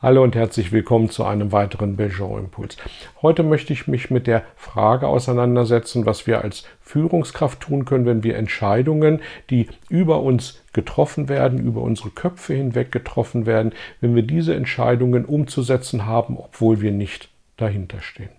Hallo und herzlich willkommen zu einem weiteren Belgian Impuls. Heute möchte ich mich mit der Frage auseinandersetzen, was wir als Führungskraft tun können, wenn wir Entscheidungen, die über uns getroffen werden, über unsere Köpfe hinweg getroffen werden, wenn wir diese Entscheidungen umzusetzen haben, obwohl wir nicht dahinter stehen.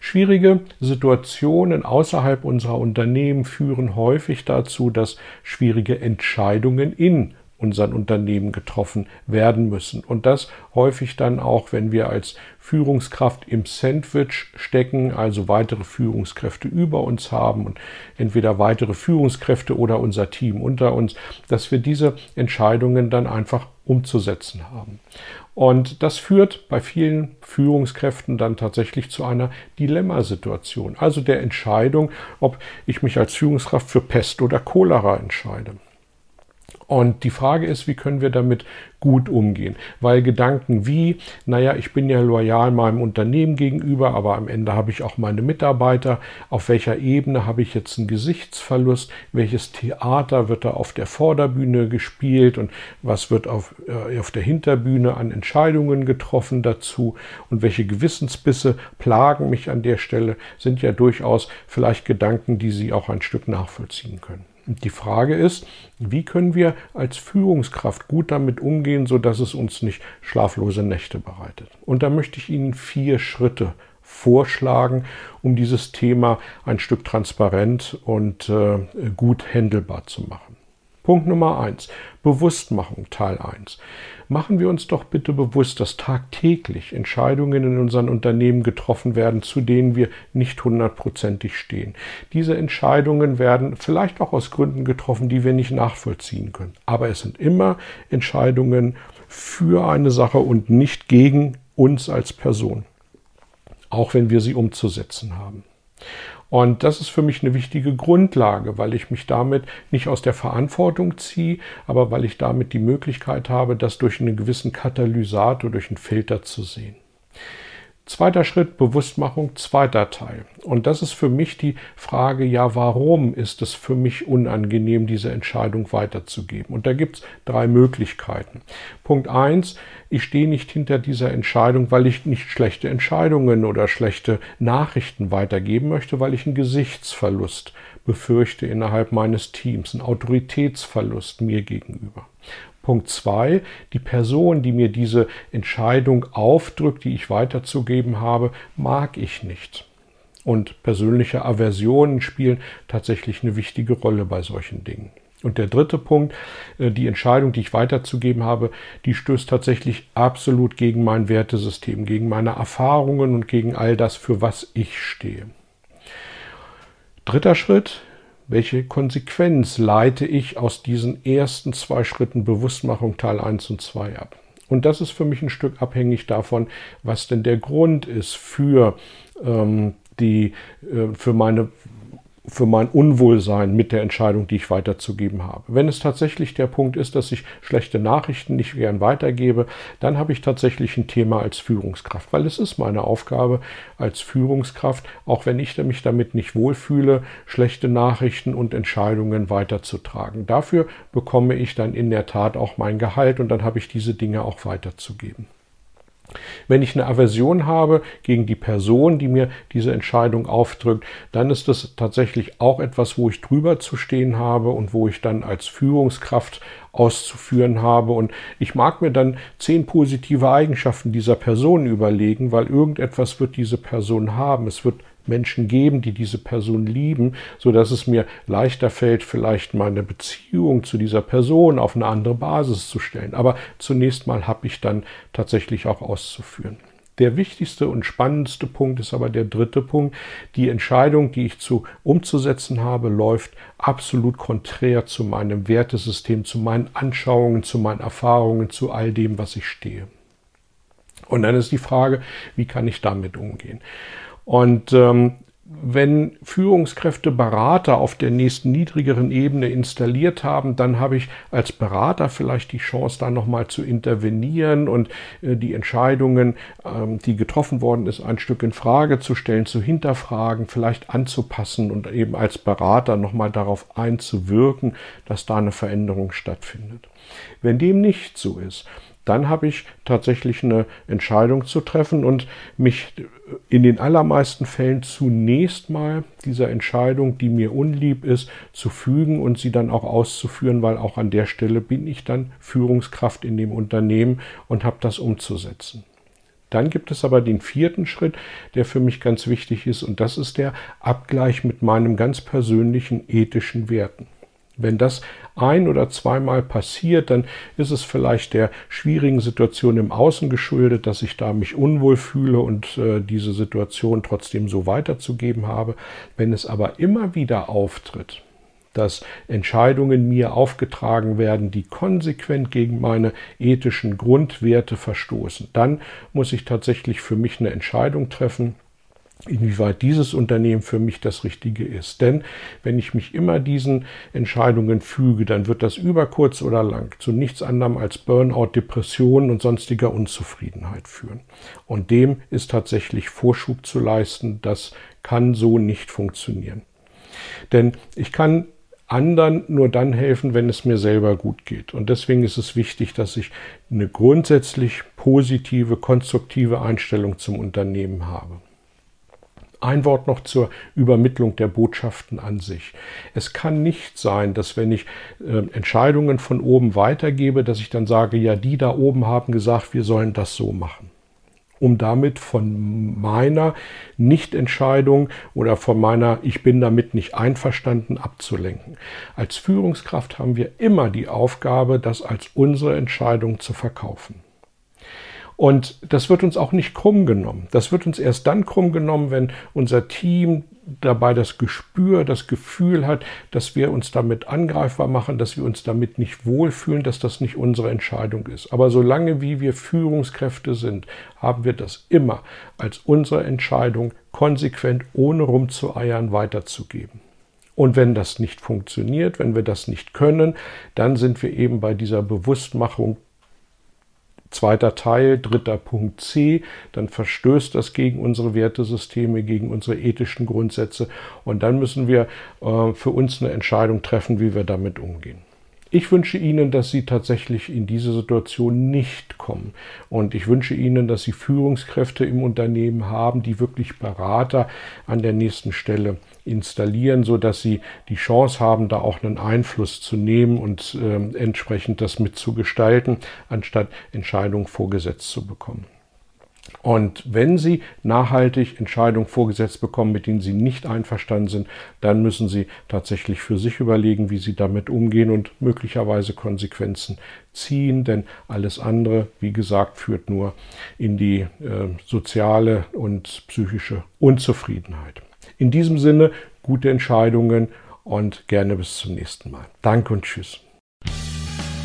Schwierige Situationen außerhalb unserer Unternehmen führen häufig dazu, dass schwierige Entscheidungen in unseren Unternehmen getroffen werden müssen. Und das häufig dann auch, wenn wir als Führungskraft im Sandwich stecken, also weitere Führungskräfte über uns haben und entweder weitere Führungskräfte oder unser Team unter uns, dass wir diese Entscheidungen dann einfach umzusetzen haben. Und das führt bei vielen Führungskräften dann tatsächlich zu einer Dilemmasituation, also der Entscheidung, ob ich mich als Führungskraft für Pest oder Cholera entscheide. Und die Frage ist, wie können wir damit gut umgehen? Weil Gedanken wie, naja, ich bin ja loyal meinem Unternehmen gegenüber, aber am Ende habe ich auch meine Mitarbeiter. Auf welcher Ebene habe ich jetzt einen Gesichtsverlust? Welches Theater wird da auf der Vorderbühne gespielt und was wird auf, äh, auf der Hinterbühne an Entscheidungen getroffen dazu? Und welche Gewissensbisse plagen mich an der Stelle? Sind ja durchaus vielleicht Gedanken, die Sie auch ein Stück nachvollziehen können. Die Frage ist, wie können wir als Führungskraft gut damit umgehen, sodass es uns nicht schlaflose Nächte bereitet? Und da möchte ich Ihnen vier Schritte vorschlagen, um dieses Thema ein Stück transparent und äh, gut handelbar zu machen. Punkt Nummer eins: Bewusstmachung, Teil eins. Machen wir uns doch bitte bewusst, dass tagtäglich Entscheidungen in unseren Unternehmen getroffen werden, zu denen wir nicht hundertprozentig stehen. Diese Entscheidungen werden vielleicht auch aus Gründen getroffen, die wir nicht nachvollziehen können. Aber es sind immer Entscheidungen für eine Sache und nicht gegen uns als Person. Auch wenn wir sie umzusetzen haben. Und das ist für mich eine wichtige Grundlage, weil ich mich damit nicht aus der Verantwortung ziehe, aber weil ich damit die Möglichkeit habe, das durch einen gewissen Katalysator, durch einen Filter zu sehen. Zweiter Schritt, Bewusstmachung, zweiter Teil. Und das ist für mich die Frage, ja, warum ist es für mich unangenehm, diese Entscheidung weiterzugeben? Und da gibt es drei Möglichkeiten. Punkt eins, ich stehe nicht hinter dieser Entscheidung, weil ich nicht schlechte Entscheidungen oder schlechte Nachrichten weitergeben möchte, weil ich einen Gesichtsverlust befürchte innerhalb meines Teams, einen Autoritätsverlust mir gegenüber. Punkt zwei, die Person, die mir diese Entscheidung aufdrückt, die ich weiterzugeben habe, mag ich nicht. Und persönliche Aversionen spielen tatsächlich eine wichtige Rolle bei solchen Dingen. Und der dritte Punkt, äh, die Entscheidung, die ich weiterzugeben habe, die stößt tatsächlich absolut gegen mein Wertesystem, gegen meine Erfahrungen und gegen all das, für was ich stehe. Dritter Schritt, welche Konsequenz leite ich aus diesen ersten zwei Schritten Bewusstmachung Teil 1 und 2 ab? Und das ist für mich ein Stück abhängig davon, was denn der Grund ist für ähm, die, äh, für meine für mein Unwohlsein mit der Entscheidung, die ich weiterzugeben habe. Wenn es tatsächlich der Punkt ist, dass ich schlechte Nachrichten nicht gern weitergebe, dann habe ich tatsächlich ein Thema als Führungskraft, weil es ist meine Aufgabe als Führungskraft, auch wenn ich mich damit nicht wohlfühle, schlechte Nachrichten und Entscheidungen weiterzutragen. Dafür bekomme ich dann in der Tat auch mein Gehalt und dann habe ich diese Dinge auch weiterzugeben. Wenn ich eine Aversion habe gegen die Person, die mir diese Entscheidung aufdrückt, dann ist das tatsächlich auch etwas, wo ich drüber zu stehen habe und wo ich dann als Führungskraft auszuführen habe. Und ich mag mir dann zehn positive Eigenschaften dieser Person überlegen, weil irgendetwas wird diese Person haben. Es wird Menschen geben, die diese Person lieben, so dass es mir leichter fällt, vielleicht meine Beziehung zu dieser Person auf eine andere Basis zu stellen. Aber zunächst mal habe ich dann tatsächlich auch auszuführen. Der wichtigste und spannendste Punkt ist aber der dritte Punkt. Die Entscheidung, die ich zu umzusetzen habe, läuft absolut konträr zu meinem Wertesystem, zu meinen Anschauungen, zu meinen Erfahrungen, zu all dem, was ich stehe. Und dann ist die Frage, wie kann ich damit umgehen? Und ähm, wenn Führungskräfte Berater auf der nächsten niedrigeren Ebene installiert haben, dann habe ich als Berater vielleicht die Chance, da nochmal zu intervenieren und äh, die Entscheidungen, ähm, die getroffen worden ist, ein Stück in Frage zu stellen, zu hinterfragen, vielleicht anzupassen und eben als Berater nochmal darauf einzuwirken, dass da eine Veränderung stattfindet. Wenn dem nicht so ist, dann habe ich tatsächlich eine Entscheidung zu treffen und mich in den allermeisten Fällen zunächst mal dieser Entscheidung, die mir unlieb ist, zu fügen und sie dann auch auszuführen, weil auch an der Stelle bin ich dann Führungskraft in dem Unternehmen und habe das umzusetzen. Dann gibt es aber den vierten Schritt, der für mich ganz wichtig ist, und das ist der Abgleich mit meinem ganz persönlichen ethischen Werten. Wenn das ein oder zweimal passiert, dann ist es vielleicht der schwierigen Situation im Außen geschuldet, dass ich da mich unwohl fühle und äh, diese Situation trotzdem so weiterzugeben habe. Wenn es aber immer wieder auftritt, dass Entscheidungen mir aufgetragen werden, die konsequent gegen meine ethischen Grundwerte verstoßen, dann muss ich tatsächlich für mich eine Entscheidung treffen, inwieweit dieses Unternehmen für mich das Richtige ist. Denn wenn ich mich immer diesen Entscheidungen füge, dann wird das über kurz oder lang zu nichts anderem als Burnout, Depressionen und sonstiger Unzufriedenheit führen. Und dem ist tatsächlich Vorschub zu leisten. Das kann so nicht funktionieren. Denn ich kann anderen nur dann helfen, wenn es mir selber gut geht. Und deswegen ist es wichtig, dass ich eine grundsätzlich positive, konstruktive Einstellung zum Unternehmen habe. Ein Wort noch zur Übermittlung der Botschaften an sich. Es kann nicht sein, dass wenn ich äh, Entscheidungen von oben weitergebe, dass ich dann sage, ja, die da oben haben gesagt, wir sollen das so machen. Um damit von meiner Nichtentscheidung oder von meiner Ich bin damit nicht einverstanden abzulenken. Als Führungskraft haben wir immer die Aufgabe, das als unsere Entscheidung zu verkaufen. Und das wird uns auch nicht krumm genommen. Das wird uns erst dann krumm genommen, wenn unser Team dabei das Gespür, das Gefühl hat, dass wir uns damit angreifbar machen, dass wir uns damit nicht wohlfühlen, dass das nicht unsere Entscheidung ist. Aber solange wie wir Führungskräfte sind, haben wir das immer als unsere Entscheidung konsequent ohne rumzueiern weiterzugeben. Und wenn das nicht funktioniert, wenn wir das nicht können, dann sind wir eben bei dieser Bewusstmachung Zweiter Teil, dritter Punkt C, dann verstößt das gegen unsere Wertesysteme, gegen unsere ethischen Grundsätze und dann müssen wir äh, für uns eine Entscheidung treffen, wie wir damit umgehen. Ich wünsche Ihnen, dass Sie tatsächlich in diese Situation nicht kommen. Und ich wünsche Ihnen, dass Sie Führungskräfte im Unternehmen haben, die wirklich Berater an der nächsten Stelle installieren, so dass Sie die Chance haben, da auch einen Einfluss zu nehmen und äh, entsprechend das mitzugestalten, anstatt Entscheidungen vorgesetzt zu bekommen. Und wenn Sie nachhaltig Entscheidungen vorgesetzt bekommen, mit denen Sie nicht einverstanden sind, dann müssen Sie tatsächlich für sich überlegen, wie Sie damit umgehen und möglicherweise Konsequenzen ziehen, denn alles andere, wie gesagt, führt nur in die äh, soziale und psychische Unzufriedenheit. In diesem Sinne, gute Entscheidungen und gerne bis zum nächsten Mal. Danke und tschüss.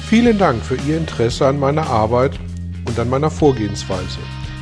Vielen Dank für Ihr Interesse an meiner Arbeit und an meiner Vorgehensweise.